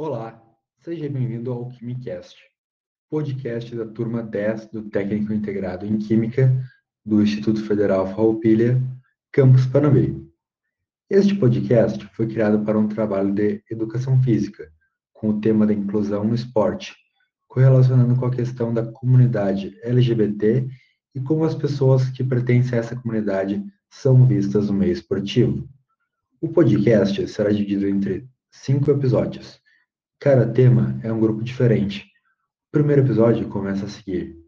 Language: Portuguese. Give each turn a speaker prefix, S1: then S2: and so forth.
S1: Olá, seja bem-vindo ao QuimiCast, podcast da turma 10 do Técnico Integrado em Química do Instituto Federal Farroupilha, Campus Panambi. Este podcast foi criado para um trabalho de educação física, com o tema da inclusão no esporte, correlacionando com a questão da comunidade LGBT e como as pessoas que pertencem a essa comunidade são vistas no meio esportivo. O podcast será dividido entre cinco episódios. Cada tema é um grupo diferente. O primeiro episódio começa a seguir.